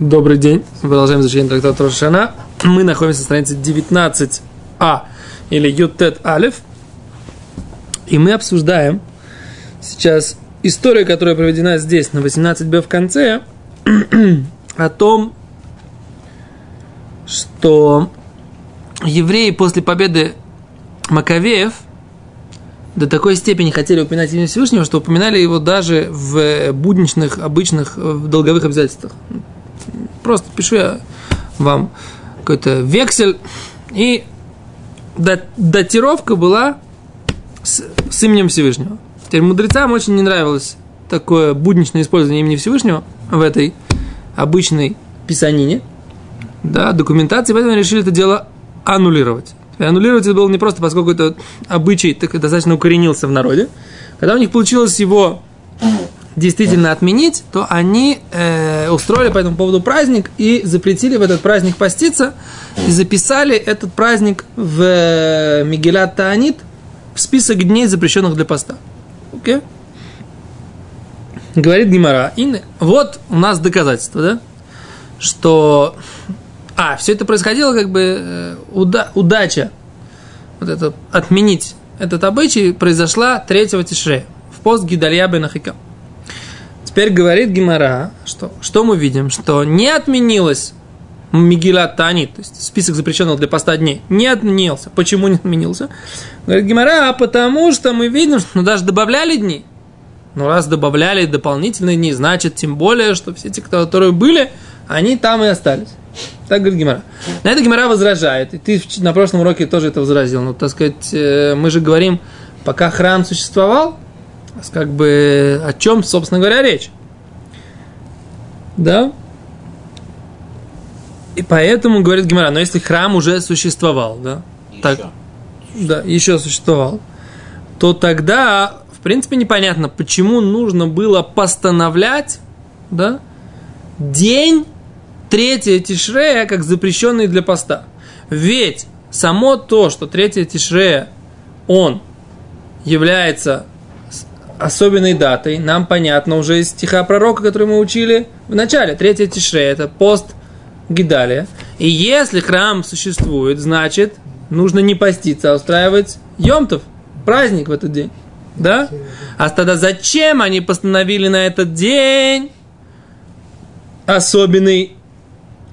Добрый день. Мы продолжаем изучение трактата Рошана. Мы находимся на странице 19а или Ютет Алиф. И мы обсуждаем сейчас историю, которая проведена здесь на 18б в конце, о том, что евреи после победы Маковеев до такой степени хотели упоминать имя Всевышнего, что упоминали его даже в будничных, обычных, в долговых обязательствах. Просто пишу я вам какой-то вексель. И датировка была с, с именем Всевышнего. Теперь мудрецам очень не нравилось такое будничное использование имени Всевышнего в этой обычной писанине, да, документации, поэтому решили это дело аннулировать. Теперь аннулировать это было не просто, поскольку это обычай так, достаточно укоренился в народе. Когда у них получилось его действительно отменить, то они э, устроили по этому поводу праздник и запретили в этот праздник поститься и записали этот праздник в э, Мигелят Таанит в список дней, запрещенных для поста. Окей? Okay? Говорит Гимара. И вот у нас доказательство, да? Что... А, все это происходило как бы э, уда, удача. Вот это отменить этот обычай произошла 3 Тишрея в пост Гидалья бен Ахикам. Теперь говорит Гимара, что, что мы видим, что не отменилось Мигила Тани, то есть список запрещенных для поста дней, не отменился. Почему не отменился? Говорит Гимара, а потому что мы видим, что ну, даже добавляли дни. Но раз добавляли дополнительные дни, значит, тем более, что все те, которые были, они там и остались. Так говорит Гимара. На это Гимара возражает. И ты на прошлом уроке тоже это возразил. Ну, так сказать, э, мы же говорим, пока храм существовал, как бы о чем, собственно говоря, речь. Да? И поэтому, говорит Гимара, но если храм уже существовал, да? Еще. Так, да, еще существовал, то тогда, в принципе, непонятно, почему нужно было постановлять, да, день третьего Тишрея как запрещенный для поста. Ведь само то, что третье Тишрея, он является особенной датой, нам понятно уже из стиха пророка, который мы учили в начале. Третье Тишре – это пост Гидалия. И если храм существует, значит, нужно не поститься, а устраивать Йомтов, праздник в этот день. Да? А тогда зачем они постановили на этот день особенный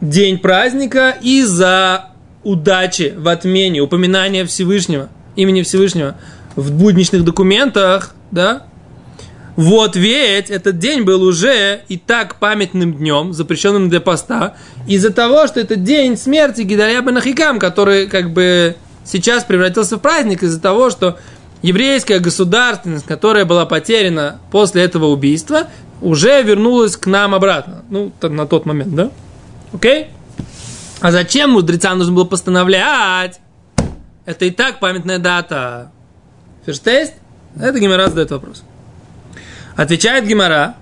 день праздника из-за удачи в отмене, упоминания Всевышнего, имени Всевышнего в будничных документах, да, вот ведь этот день был уже и так памятным днем, запрещенным для поста, из-за того, что это день смерти Гидаря бен Ахикам, который как бы сейчас превратился в праздник из-за того, что еврейская государственность, которая была потеряна после этого убийства, уже вернулась к нам обратно. Ну, на тот момент, да? Окей? А зачем мудрецам нужно было постановлять? Это и так памятная дата. Ферштейст? Это Гимара задает вопрос. Отвечает Гимара,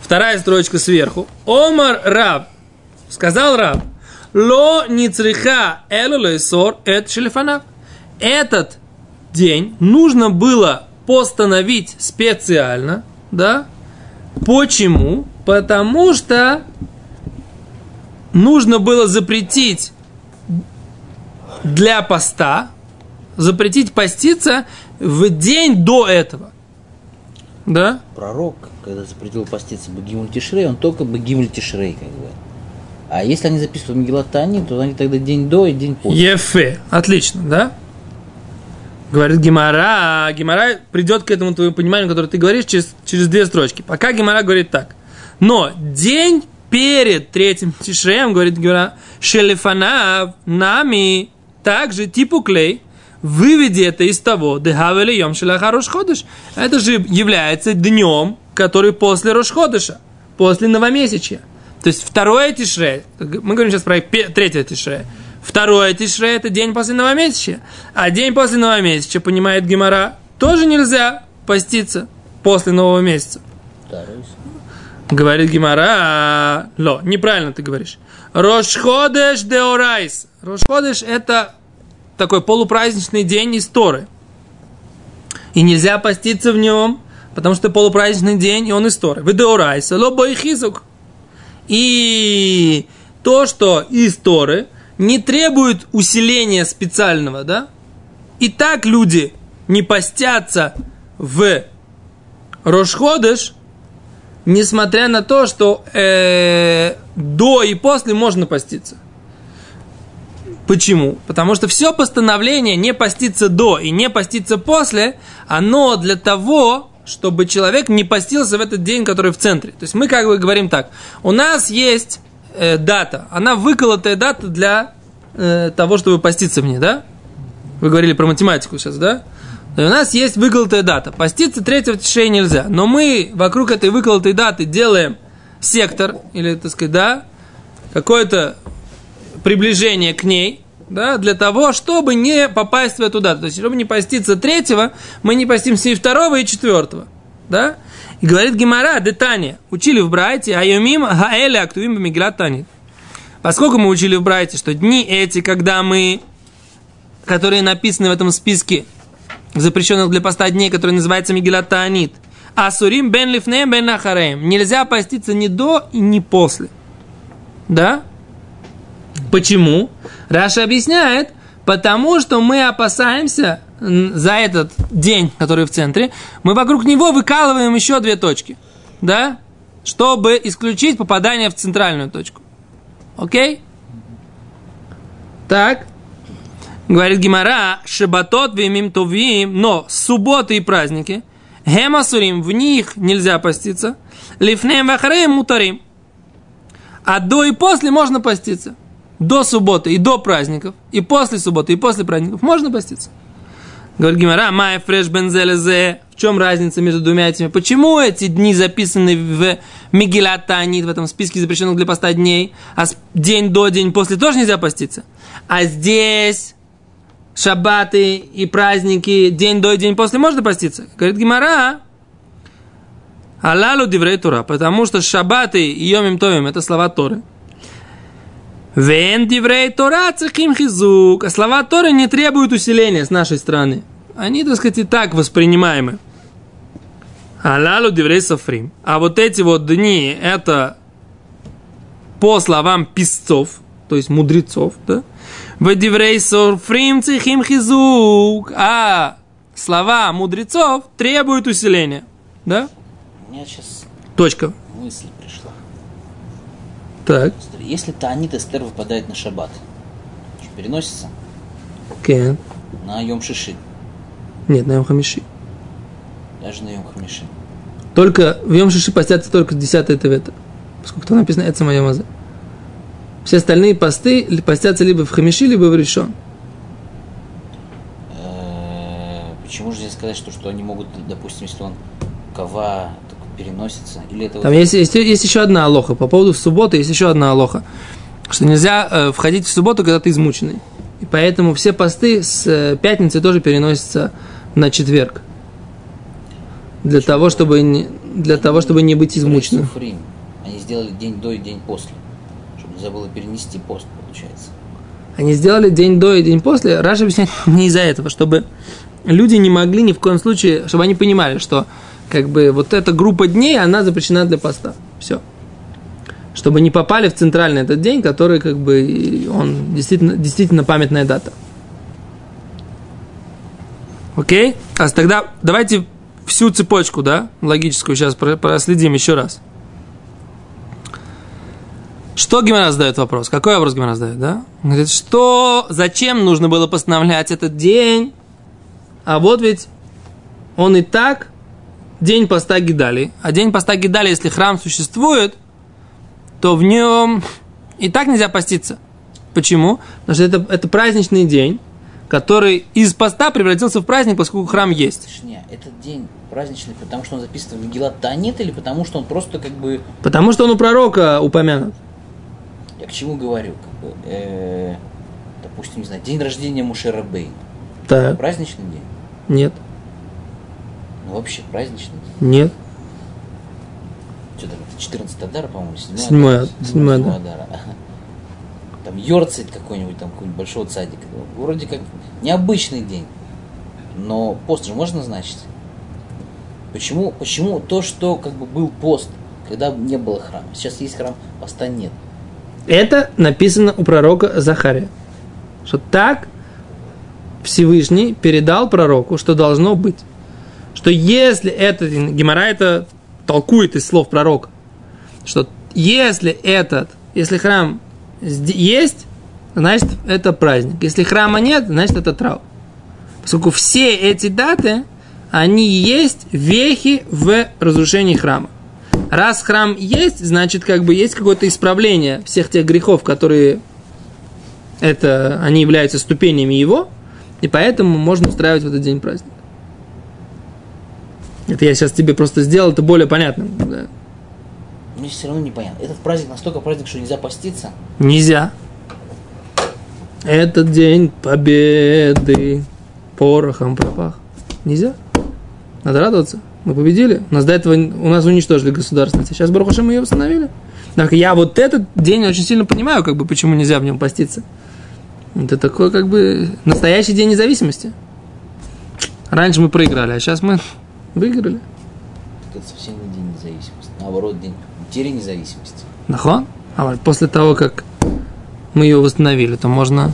вторая строчка сверху. Омар Раб, сказал Раб, ло ницриха элулейсор эт шелефанав. Этот день нужно было постановить специально, да? Почему? Потому что нужно было запретить для поста, запретить поститься в день до этого. Да? Пророк, когда запретил поститься Багимуль Тишрей, он только Багимуль Тишрей, как бы. А если они записывают Мегилатани, то они тогда день до и день после. Ефе. Отлично, да? Говорит Гимара. Гимара придет к этому твоему пониманию, которое ты говоришь, через, через две строчки. Пока Гимара говорит так. Но день перед третьим Тишреем, говорит Гимара, Шелефанав нами также типу клей, выведи это из того, дехавели йом шелаха рошходыш. Это же является днем, который после рошходыша, после новомесячья. То есть второе тишре, мы говорим сейчас про третье тишре, второе тишре это день после новомесячья, а день после новомесячья, понимает Гимара, тоже нельзя поститься после нового месяца. Говорит Гимара, ло, неправильно ты говоришь. Рошходеш деорайс. Рошходеш это такой полупраздничный день истории. И нельзя поститься в нем, потому что полупраздничный день, и он история. Вы деорайса, лобо и хизук. и то, что из Торы не требует усиления специального, да? И так люди не постятся в Рошходыш, несмотря на то, что э, до и после можно поститься. Почему? Потому что все постановление не поститься до и не поститься после, оно для того, чтобы человек не постился в этот день, который в центре. То есть мы как бы говорим так, у нас есть э, дата, она выколотая дата для э, того, чтобы поститься в ней, да? Вы говорили про математику сейчас, да? И у нас есть выколотая дата. Поститься третьего тишей нельзя. Но мы вокруг этой выколотой даты делаем сектор, или, так сказать, да, какое-то приближение к ней, да, для того, чтобы не попасть в эту дату. То есть, чтобы не поститься третьего, мы не постимся и второго, и четвертого. Да? И говорит Гимара, Детания, учили в Брайте, айомим хаэля актуим миграт. Поскольку мы учили в Брайте, что дни эти, когда мы, которые написаны в этом списке запрещенных для поста дней, который называется Мигилат Асурим бен лифнеем бен нахареем. Нельзя поститься ни до и ни после. Да? Почему? Раша объясняет, потому что мы опасаемся за этот день, который в центре, мы вокруг него выкалываем еще две точки, да, чтобы исключить попадание в центральную точку. Окей? Так. Говорит Гимара, шабатот вимим товим, но субботы и праздники, гемасурим, в них нельзя поститься, лифнем вахареем мутарим. А до и после можно поститься. До субботы и до праздников, и после субботы, и после праздников можно поститься. Говорит Гимара, май фреш бензелезе. В чем разница между двумя этими? Почему эти дни записаны в Мигелат Таанит, в этом списке запрещенных для поста дней, а день до, день после тоже нельзя поститься? А здесь шаббаты и праздники, день до день после можно поститься? Говорит Гимара, Алалу диврей Тура, потому что шаббаты и йомим товим – это слова Торы. Вен диврей Тора цехим хизук. А слова Торы не требуют усиления с нашей стороны. Они, так сказать, и так воспринимаемы. Алалу диврей софрим. А вот эти вот дни, это по словам писцов, то есть мудрецов, да? В диврей софрим цехим хизук. А слова мудрецов требуют усиления. Да? У меня сейчас Точка. мысль. Так. Если Таанит Эстер выпадает на шаббат, переносится Кен. на Йом Шиши, Нет, на Йом Хамиши. даже на Йом Хамиши. Только в Йом Шиши постятся только 10 Тевета. Поскольку там написано «Эца моя маза». Все остальные посты постятся либо в Хамиши, либо в Решон. Э, Почему же здесь сказать, что, что они могут, допустим, если он кова так переносится, или это Там вот- есть, есть, есть еще одна алоха. По поводу субботы есть еще одна алоха. Что нельзя э, входить в субботу, когда ты измученный. И поэтому все посты с э, пятницы тоже переносятся на четверг. Для того, чтобы не, для того, чтобы не быть измученным. Они сделали день до и день после, чтобы нельзя было перенести пост, получается. Они сделали день до и день после. Раша объясняет не из-за этого, чтобы люди не могли ни в коем случае, чтобы они понимали, что как бы вот эта группа дней, она запрещена для поста. Все. Чтобы не попали в центральный этот день, который как бы он действительно, действительно памятная дата. Окей? А тогда давайте всю цепочку, да, логическую сейчас про- проследим еще раз. Что Гимара задает вопрос? Какой вопрос Гимара задает, да? Он Говорит, что, зачем нужно было постановлять этот день? А вот ведь он и так день поста Гидали. А день поста Гидали, если храм существует, то в нем и так нельзя поститься. Почему? Потому что это, это праздничный день, который из поста превратился в праздник, поскольку храм есть. Точнее, этот день праздничный, потому что он записан в Мегилат Таанит, или потому что он просто как бы... Потому что он у пророка упомянут. Я к чему говорю? Как бы, э, допустим, не знаю, день рождения Мушера Бей. Так, Праздничный день? нет, Ну, вообще, праздничный день. нет. Что там, это 14 Адара, по-моему, 7 Седьмой, Адар, седьмой седьмой Адар. Адара. Там Йорцит какой-нибудь, там какой-нибудь большого цадика. Вроде как необычный день. Но пост же можно назначить? Почему, почему то, что как бы был пост, когда не было храма. Сейчас есть храм, поста нет. Это написано у пророка Захария. Что так Всевышний передал пророку, что должно быть. Что если это, Гемора это толкует из слов пророка, что если этот, если храм есть, значит это праздник. Если храма нет, значит это траур. Поскольку все эти даты, они есть вехи в разрушении храма. Раз храм есть, значит, как бы есть какое-то исправление всех тех грехов, которые это, они являются ступенями его, и поэтому можно устраивать в этот день праздник. Это я сейчас тебе просто сделал это более понятным. Да. Мне все равно непонятно. Этот праздник настолько праздник, что нельзя поститься? Нельзя. Этот день победы порохом пропах. Нельзя. Надо радоваться. Мы победили. У нас до этого у нас уничтожили государственность. Сейчас Барухашем мы ее восстановили. Так я вот этот день очень сильно понимаю, как бы, почему нельзя в нем поститься. Это такой, как бы, настоящий день независимости. Раньше мы проиграли, а сейчас мы выиграли. Это совсем не день независимости. Наоборот, день потери независимости. Нахон? А вот после того, как мы ее восстановили, то можно...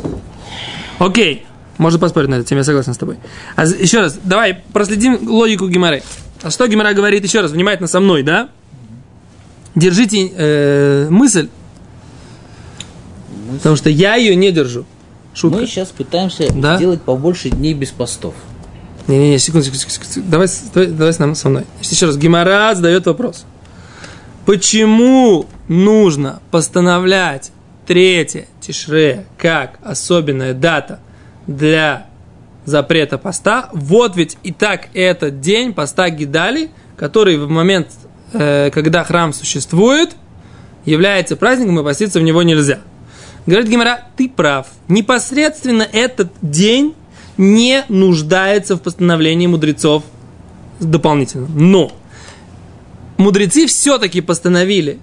Окей, можно поспорить на эту тему, я согласен с тобой. А еще раз, давай проследим логику Гимары. А что Гимара говорит еще раз, внимательно со мной, да? Держите э, мысль, мысль, потому что я ее не держу. Шутка. Мы сейчас пытаемся да? сделать побольше дней без постов. Не-не-не, секунду, секунду, секунду. Давай, давай, давай с нами, со мной. Еще раз, Гимара задает вопрос. Почему нужно постановлять третье Тишре как особенная дата для запрета поста? Вот ведь и так этот день поста Гидали, который в момент, э, когда храм существует, является праздником, и поститься в него нельзя. Говорит Гимара, ты прав. Непосредственно этот день не нуждается в постановлении мудрецов дополнительно. Но мудрецы все-таки постановили,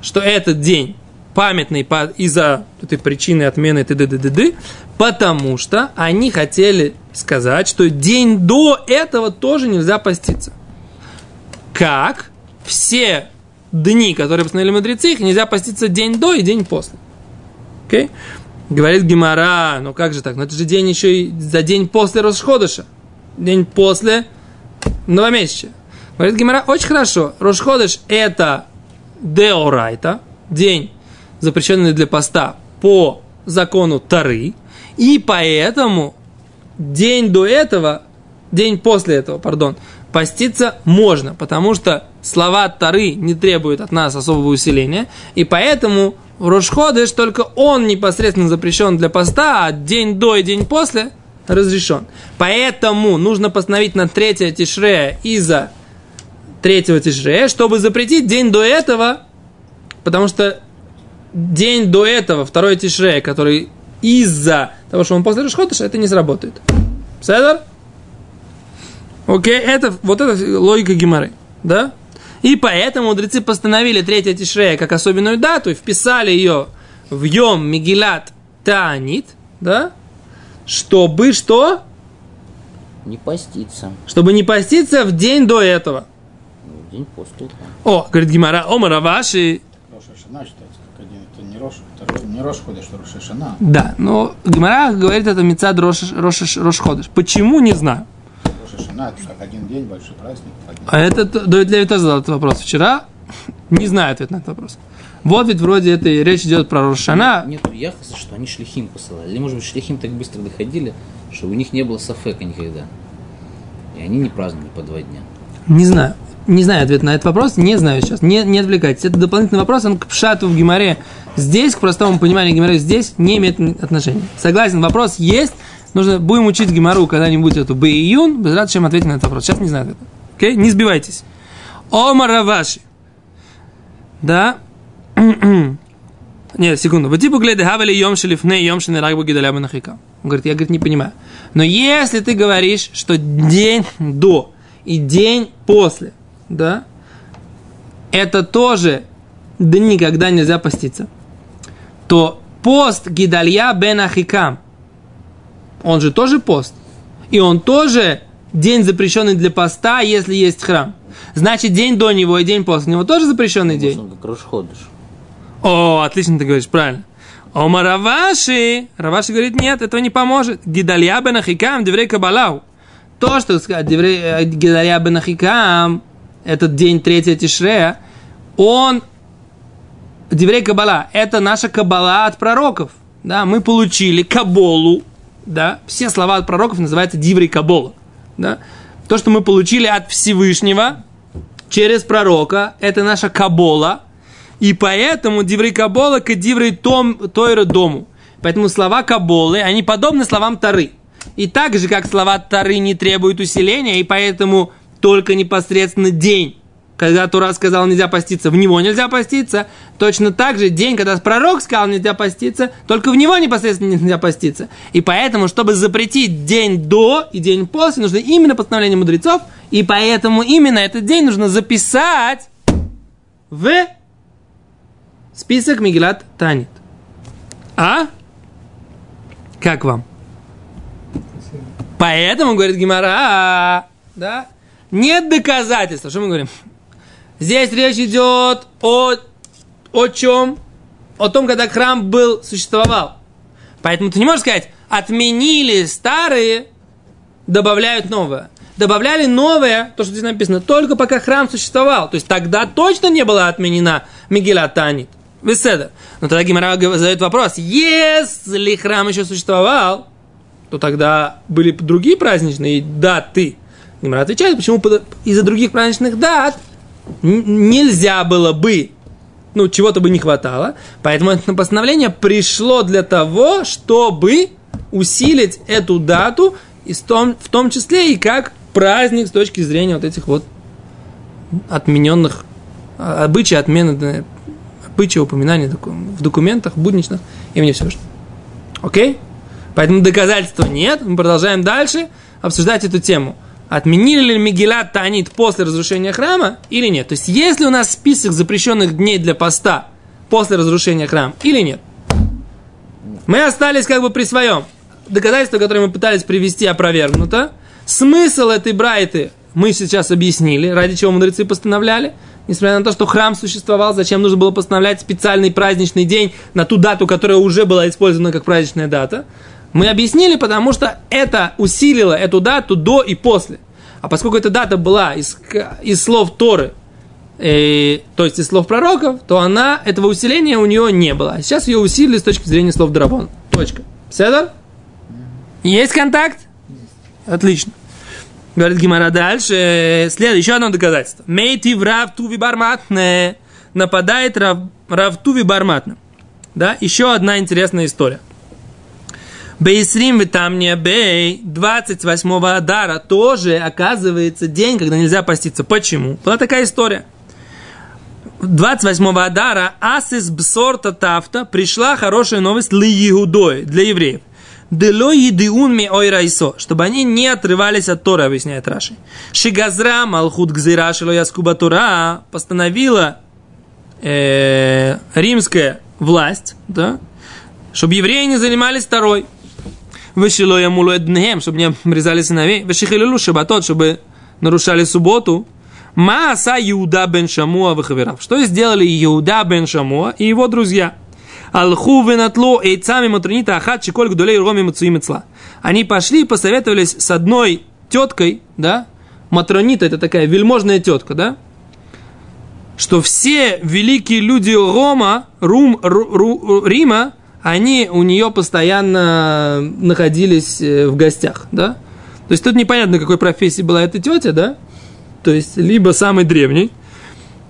что этот день памятный из-за этой причины отмены т.д. потому что они хотели сказать, что день до этого тоже нельзя поститься. Как все дни, которые постановили мудрецы, их нельзя поститься день до и день после. Okay? Говорит Гимара, ну как же так? Ну это же день еще и за день после Рошходыша. День после новомесяча. Говорит Гимара, очень хорошо. Рошходыш это деорайта, день, запрещенный для поста по закону Тары. И поэтому день до этого, день после этого, пардон, поститься можно, потому что слова Тары не требуют от нас особого усиления, и поэтому Рошходыш, только он непосредственно запрещен для поста, а день до и день после разрешен. Поэтому нужно постановить на третье тишре из-за третьего тишре, чтобы запретить день до этого, потому что день до этого, второй тишре, который из-за того, что он после Рошходыша, это не сработает. Седор? Окей, это, вот это логика Гимары, да? И поэтому мудрецы постановили третье Тишрея как особенную дату и вписали ее в Йом Мигилат Таанит, да? Чтобы что? Не поститься. Чтобы не поститься в день до этого. В день после этого. О, говорит Гимара, о, Мараваши. Рошашана считается как один, это не Рош, это не Рош Ходыш, это Рошашана. Да, но Гимара говорит, это Мецад Рош, Рош, Рош Ходыш. Почему, не знаю. Как один день, большой праздник. А этот Давид Леви тоже задал этот вопрос вчера. Не знаю ответ на этот вопрос. Вот ведь вроде это речь идет про Рошана. Нет, нет яхаса, что они шлихим посылали. Или, может быть, шлихим так быстро доходили, что у них не было сафека никогда. И они не праздновали по два дня. Не знаю. Не знаю ответ на этот вопрос, не знаю сейчас. Не, не отвлекайтесь. Это дополнительный вопрос, он к пшату в Гимаре здесь, к простому пониманию Гимаре здесь не имеет отношения. Согласен, вопрос есть. Нужно, будем учить Гимару когда-нибудь эту Б-июн, без чем ответить на этот вопрос. Сейчас не знаю ответа. Окей? Не сбивайтесь. Омар Раваши. Да? Нет, секунду. Вот типа глядя, хавали йом шелифне, йом шенерагбу гидаля нахика. Он говорит, я, говорит, не понимаю. Но если ты говоришь, что день до и день после, да, это тоже дни, когда нельзя поститься, то пост Гидалья бен Ахикам, он же тоже пост. И он тоже день, запрещенный для поста, если есть храм. Значит, день до него и день после него тоже запрещенный Может, день. он как Рошходыш. О, отлично ты говоришь, правильно. Ома Раваши. Раваши говорит, нет, этого не поможет. Гидалья бен Ахикам, деврей Кабалау. То, что деврей, э, Гидалья бен Ахикам, этот день третьего Тишрея, он, деврей Кабала, это наша Кабала от пророков. Да, мы получили Каболу, да, все слова от пророков называются диврей Кабола. Да. То, что мы получили от Всевышнего через пророка, это наша Кабола, и поэтому диврей Кабола к диврей том, Тойра дому. Поэтому слова Каболы, они подобны словам Тары. И так же, как слова Тары не требуют усиления, и поэтому только непосредственно день, когда Тура сказал нельзя поститься, в него нельзя поститься, точно так же день, когда пророк сказал нельзя поститься, только в него непосредственно нельзя поститься. И поэтому, чтобы запретить день до и день после, нужно именно постановление мудрецов, и поэтому именно этот день нужно записать в список Мигелат Танит. А? Как вам? Поэтому, говорит Гимара, да, нет доказательства. Что мы говорим? Здесь речь идет о, о чем? О том, когда храм был, существовал. Поэтому ты не можешь сказать, отменили старые, добавляют новое. Добавляли новое, то, что здесь написано, только пока храм существовал. То есть тогда точно не была отменена Мигеля Танит. Беседа. Но тогда Гимара задает вопрос, если храм еще существовал, то тогда были другие праздничные даты. Гимара отвечает, почему из-за других праздничных дат нельзя было бы, ну, чего-то бы не хватало. Поэтому это постановление пришло для того, чтобы усилить эту дату, и в том, в том числе и как праздник с точки зрения вот этих вот отмененных обычаи, отмены обычаи, упоминания в документах будничных имени Всевышнего. Окей? Поэтому доказательства нет. Мы продолжаем дальше обсуждать эту тему. Отменили ли Мегилат Танит после разрушения храма или нет? То есть, есть ли у нас список запрещенных дней для поста после разрушения храма или нет? Мы остались как бы при своем. Доказательство, которое мы пытались привести, опровергнуто. Смысл этой брайты мы сейчас объяснили, ради чего мудрецы постановляли. Несмотря на то, что храм существовал, зачем нужно было постановлять специальный праздничный день на ту дату, которая уже была использована как праздничная дата. Мы объяснили, потому что это усилило эту дату до и после. А поскольку эта дата была из, из слов Торы, э, то есть из слов пророков, то она, этого усиления у нее не было. А сейчас ее усилили с точки зрения слов Драбон. Точка. Седор? Есть контакт? Отлично. Говорит Гимара дальше. Следует еще одно доказательство. Мейти в Равтуви Барматне. Нападает Рав, Равтуви Барматне. Да, еще одна интересная история. Бейсрим там не бей, 28 Адара тоже оказывается день, когда нельзя поститься. Почему? Была такая история. 28 Адара Асис Бсорта Тафта пришла хорошая новость для Иудой, для евреев. Дело едиун ми ойрайсо, чтобы они не отрывались от Тора, объясняет Раши. Шигазра Малхут Гзира Шило Яскуба Тора постановила э, римская власть, да, чтобы евреи не занимались второй. Вышило ему днем, чтобы не обрезали сыновей. Вышихилилу шабатот, чтобы нарушали субботу. Мааса Иуда бен Шамуа вахаверав. Что сделали Иуда бен Шамуа и его друзья? Алху венатло эйцами матрунита ахат чеколь гдулей роми мацуимецла. Они пошли и посоветовались с одной теткой, да, Матронита это такая вельможная тетка, да, что все великие люди Рома, Рум, Ру, Ру, Рима, они у нее постоянно находились в гостях, да. То есть тут непонятно, какой профессии была эта тетя, да. То есть либо самый древний,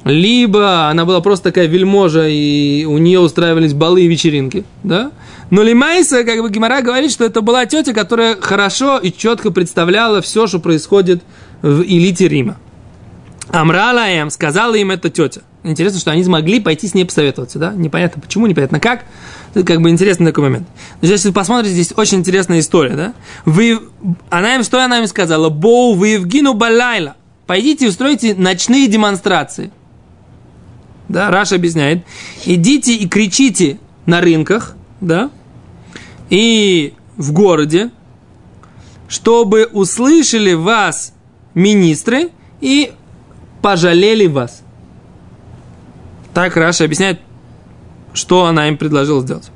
либо она была просто такая вельможа, и у нее устраивались балы и вечеринки, да? Но Лимайса, как бы Гимара говорит, что это была тетя, которая хорошо и четко представляла все, что происходит в элите Рима. Амрала им, сказала им эта тетя. Интересно, что они смогли пойти с ней посоветоваться, да? Непонятно почему, непонятно как. Как бы интересный такой момент. Но если вы посмотрите, здесь очень интересная история, да? Вы, она им, что она им сказала? Боу вы Евгину Балайла. Пойдите и устройте ночные демонстрации. Да, Раша объясняет. Идите и кричите на рынках, да, и в городе, чтобы услышали вас министры и пожалели вас. Так Раша объясняет, что она им предложила сделать.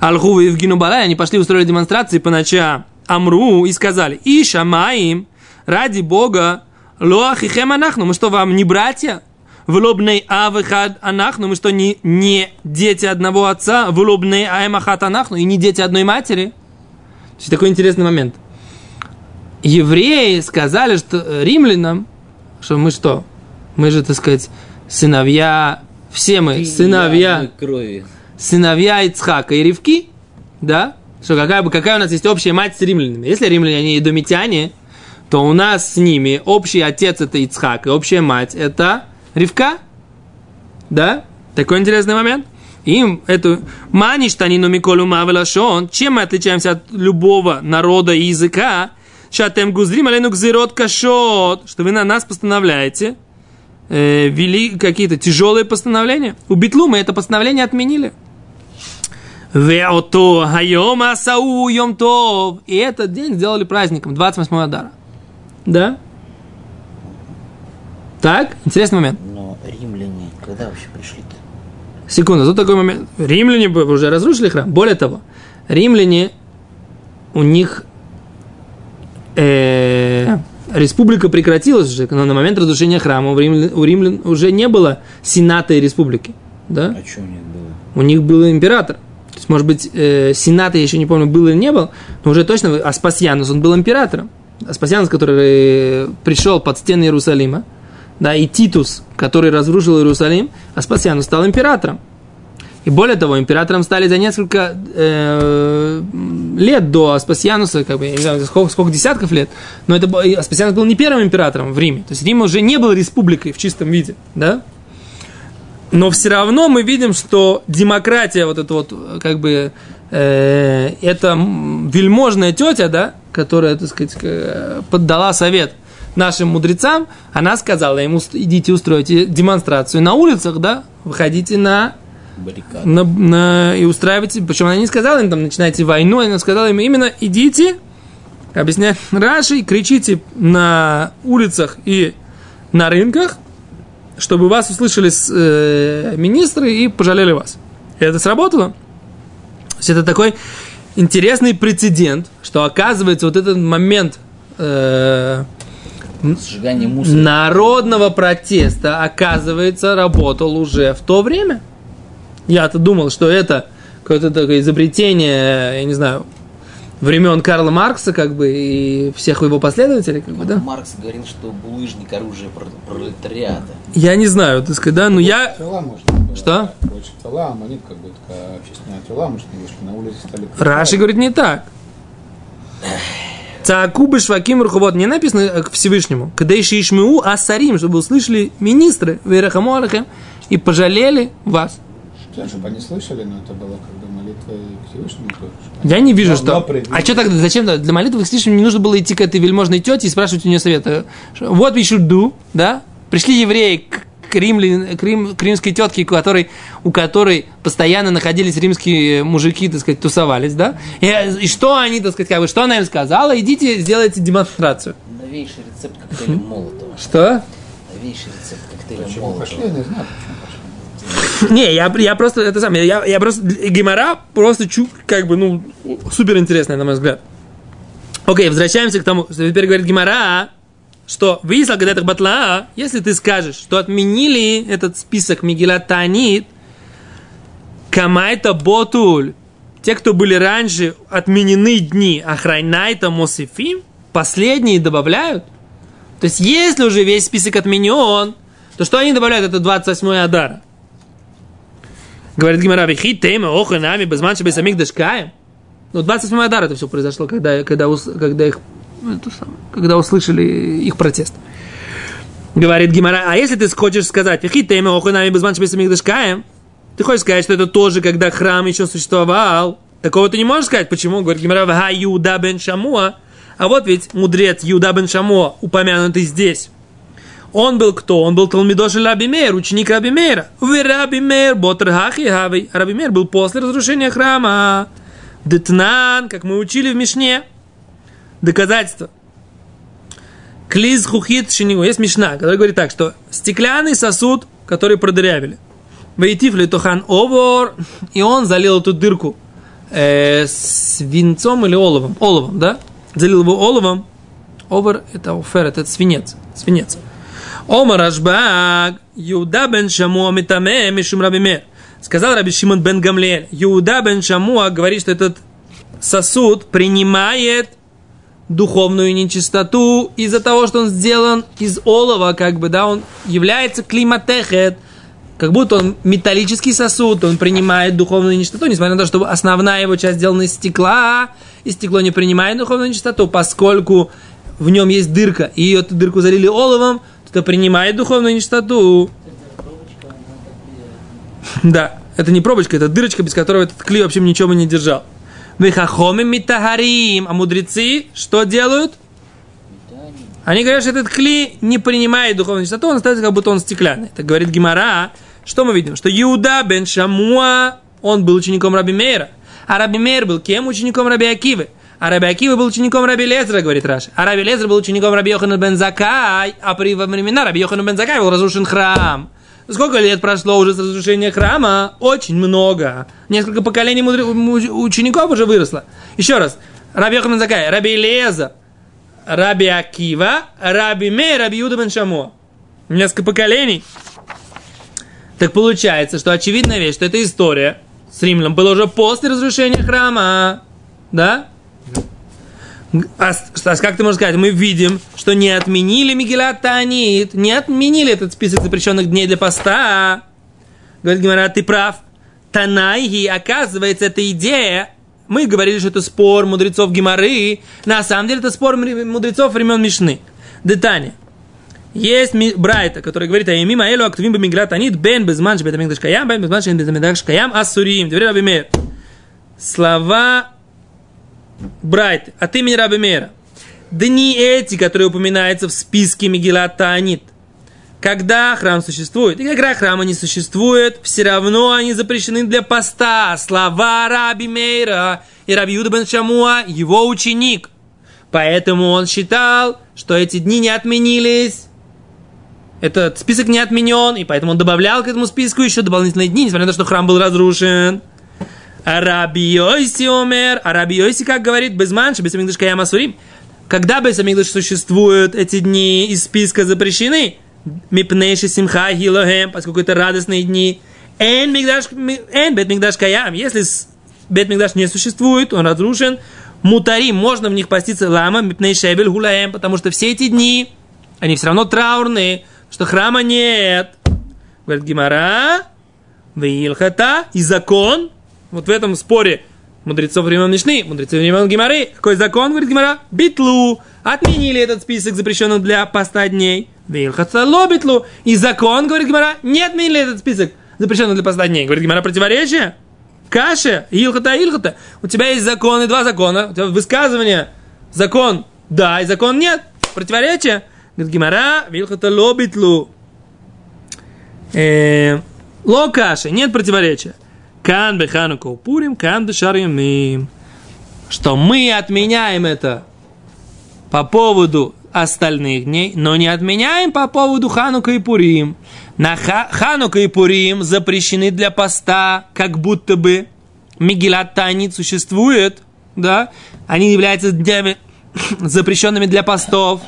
Алху и Евгену Балай, они пошли устроили демонстрации по ночам Амру и сказали, и Шамаим, ради Бога, лоахихем анахну, мы что, вам не братья? В лобней авыхад анахну, мы что, не, не дети одного отца? В лобней аэмахат анахну, и не дети одной матери? То есть такой интересный момент. Евреи сказали, что римлянам, что мы что? Мы же, так сказать, сыновья, все мы сыновья крови. сыновья Ицхака и Ривки, да? Что какая, бы- какая у нас есть общая мать с римлянами? Если римляне, они идомитяне, то у нас с ними общий отец это Ицхак, и общая мать это Ривка, да? Такой интересный момент. Им эту маништанину Миколу Мавелашон, чем мы отличаемся от любого народа и языка, Шатем гузрим алену гзирот кашот, что вы на нас постановляете, э, вели какие-то тяжелые постановления. У Битлу мы это постановление отменили. Веото хайом асау йом тов. И этот день сделали праздником, 28 Адара. Да? Так, интересный момент. Но римляне когда вообще пришли-то? Секунду, тут такой момент. Римляне уже разрушили храм. Более того, римляне, у них э, республика прекратилась уже, но на момент разрушения храма у римлян, у римлян уже не было сената и республики. Да? А что у них было? У них был император. То есть, может быть, э, сената, я еще не помню, был или не был, но уже точно Аспасианус, он был императором. Аспасианус, который э, пришел под стены Иерусалима, да, и Титус, который разрушил Иерусалим, Аспасианус стал императором. И более того, императором стали за несколько э, лет до Аспасиануса, как бы, я не знаю, сколько, сколько десятков лет, но это, Аспасианус был не первым императором в Риме. То есть Рим уже не был республикой в чистом виде, да? Но все равно мы видим, что демократия, вот эта вот, как бы, э, это вельможная тетя, да, которая, так сказать, э, поддала совет нашим мудрецам, она сказала им, «Ус- идите устройте демонстрацию на улицах, да, выходите на, Баррикады. на, на- и устраивайте, причем она не сказала им, там, начинайте войну, она сказала им именно, идите, объясняет Раши, кричите на улицах и на рынках, чтобы вас услышали с- э, министры и пожалели вас. И это сработало. То есть это такой интересный прецедент, что оказывается вот этот момент э, народного протеста, оказывается, работал уже в то время. Я-то думал, что это какое-то такое изобретение, я не знаю, времен Карла Маркса, как бы, и всех его последователей, как бы, да? Маркс говорил, что булыжник оружие пр- пролетариата. Я не знаю, так сказать, да, но я... Тела, может. Что? Больше тела, а монет как бы такая общественная тела, может, не вышли на улице, стали... Раши говорит не так. Цаакубы шваким руховод не написано э, к Всевышнему. Еще ишмеу асарим, чтобы услышали министры Верахаму Алахем и пожалели вас. Да, чтобы они слышали, но это было как бы молитва к Всевышнему тоже. Я не вижу, Но- что... но при- А что тогда? Зачем? Для молитвы к Всевышнему не нужно было идти к этой вельможной тете и спрашивать у нее совета. Вот we should do, да? Пришли евреи к, к, римлян- к, рим- к римской тетке, у которой, у которой постоянно находились римские мужики, так сказать, тусовались, да? И, и что они, так сказать, как бы, что она им сказала? Идите, сделайте демонстрацию. Новейший рецепт коктейля Молотова. Что? Новейший рецепт коктейля Почему пошли, Молотова. я не знаю, почему. Не, я, я просто, это сам, я, я просто, Гемора просто чу, как бы, ну, супер интересная, на мой взгляд. Окей, возвращаемся к тому, что теперь говорит Гемора, что выяснил, когда это батла, если ты скажешь, что отменили этот список Мигела Танит, Камайта Ботуль, те, кто были раньше, отменены дни, Ахрайнайта Мосифим, последние добавляют. То есть, если уже весь список отменен, то что они добавляют? Это 28 Адара. Говорит Гимара, вихи тема, охо нами, без манча, без самих дашкаем. Ну, 28 Адар это все произошло, когда, когда, когда их, самое, когда услышали их протест. Говорит Гимара, а если ты хочешь сказать, вихи тема, охо нами, без манча, без самих дашкаем, ты хочешь сказать, что это тоже, когда храм еще существовал, такого ты не можешь сказать. Почему? Говорит Гимара, ва Юда бен Шамуа. А вот ведь мудрец Юда бен Шамуа, упомянутый здесь. Он был кто? Он был Талмидош Раби Мейр, ученик Раби Мейра. Вы Раби Мейр, Ботр Хахи Хавей. Раби Мейр был после разрушения храма. Детнан, как мы учили в Мишне. Доказательство. Клиз хухит шинигу. Есть мешна, который говорит так, что стеклянный сосуд, который продырявили. Вейтив тохан овор, и он залил эту дырку э, свинцом или оловом. Оловом, да? Залил его оловом. Овор – это офер, это свинец. Свинец. Омар Ашбаг, Юда бен Шамуа Митаме Мишум Рабимер. Сказал Раби Шимон бен Гамлиэль, Юда бен Шамуа говорит, что этот сосуд принимает духовную нечистоту из-за того, что он сделан из олова, как бы, да, он является климатехет, как будто он металлический сосуд, он принимает духовную нечистоту, несмотря на то, что основная его часть сделана из стекла, и стекло не принимает духовную нечистоту, поскольку в нем есть дырка, и эту дырку залили оловом, то это принимает духовную нечистоту. Да, это не пробочка, это дырочка, без которой этот клей вообще ничего бы не держал. Вехахомим митагарим. А мудрецы что делают? Они говорят, что этот клей не принимает духовную чистоту, он остается как будто он стеклянный. Так говорит Гимара. Что мы видим? Что Иуда бен Шамуа, он был учеником Раби Мейра. А Раби Мейр был кем? Учеником Раби Акивы. А Раби Акива был учеником Раби Лезра, говорит Раша. А Раби Лезра был учеником Раби Йохана бен Закай. А при времена Раби Йохана бен Закай был разрушен храм. Сколько лет прошло уже с разрушения храма? Очень много. Несколько поколений мудр... учеников уже выросло. Еще раз. Раби Йохан Закай, Раби Леза, Раби Акива, Раби Мей, Раби Юда бен Шамо. Несколько поколений. Так получается, что очевидная вещь, что эта история с Римлем была уже после разрушения храма. Да? А, а как ты можешь сказать? Мы видим, что не отменили Мигелат Таанит, не отменили этот список запрещенных дней для поста. Говорит Гимара, ты прав. Танайги, оказывается, эта идея, мы говорили, что это спор мудрецов Гимары, на самом деле это спор мудрецов времен Мишны. Детание. Есть Брайта, который говорит, а имима элю актувим бы миграт анит, бен безман шбет амигдаш каям, бен безман шбет амигдаш каям, асурим. Говорит Раби Слова Брайт, от имени Раби Мера. Дни эти, которые упоминаются в списке Мегилат Таанит, когда храм существует, и когда храма не существует, все равно они запрещены для поста. Слова Раби Мейра и Раби Юда бен Шамуа, его ученик. Поэтому он считал, что эти дни не отменились, этот список не отменен, и поэтому он добавлял к этому списку еще дополнительные дни, несмотря на то, что храм был разрушен. Раби Йоси омер, а Раби Йоси, как говорит, без манши, без амигдаш каям асурим, когда без амигдаш существуют эти дни из списка запрещены, мипнейши симха хилохем, поскольку это радостные дни, эн мигдаш, эн бет мигдаш каям, если бет мигдаш не существует, он разрушен, мутари, можно в них поститься лама, мипней шебель гулаем, потому что все эти дни, они все равно траурные, что храма нет. Говорит Гимара, Вилхата и закон, вот в этом споре мудрецов времен Мишны, мудрецов времен Гимары, какой закон, говорит Гимара? Битлу. Отменили этот список запрещенных для поста дней. Вилхацало битлу. И закон, говорит Гимара, не отменили этот список запрещенных для поста дней. Говорит Гимара, противоречие? Каша, илхата, илхата. У тебя есть законы, два закона. У тебя высказывание. Закон да, и закон нет. Противоречие. Говорит Гимара, вилхата лобитлу. Э, ло каши, нет противоречия. Кан беханука упурим, кан дешарьямим. Что мы отменяем это по поводу остальных дней, но не отменяем по поводу Ханука и Пурим. На ха- Ханука и Пурим запрещены для поста, как будто бы Мигелат Танит существует, да, они являются днями запрещенными для постов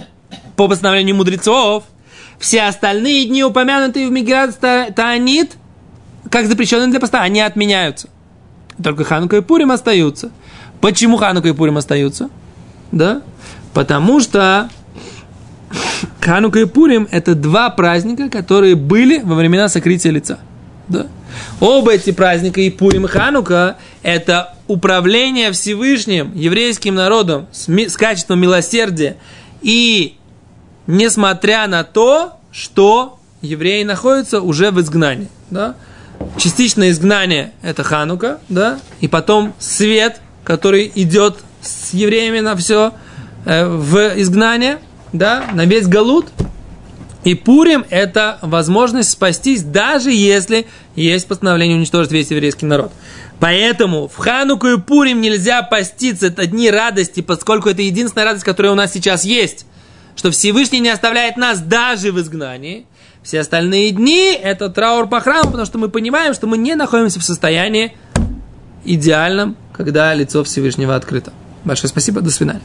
по постановлению мудрецов. Все остальные дни, упомянутые в Мигелат Танит, как запрещенные для поста, они отменяются. Только Ханука и Пурим остаются. Почему Ханука и Пурим остаются? Да? Потому что Ханука и Пурим – это два праздника, которые были во времена сокрытия лица. Да? Оба эти праздника, и Пурим, и Ханука – это управление Всевышним, еврейским народом с, ми- с качеством милосердия. И несмотря на то, что евреи находятся уже в изгнании. Да? Частичное изгнание – это Ханука, да, и потом свет, который идет с евреями на все э, в изгнание, да, на весь Галут. И Пурим – это возможность спастись, даже если есть постановление уничтожить весь еврейский народ. Поэтому в Хануку и Пурим нельзя поститься, это дни радости, поскольку это единственная радость, которая у нас сейчас есть. что Всевышний не оставляет нас даже в изгнании. Все остальные дни – это траур по храму, потому что мы понимаем, что мы не находимся в состоянии идеальном, когда лицо Всевышнего открыто. Большое спасибо, до свидания.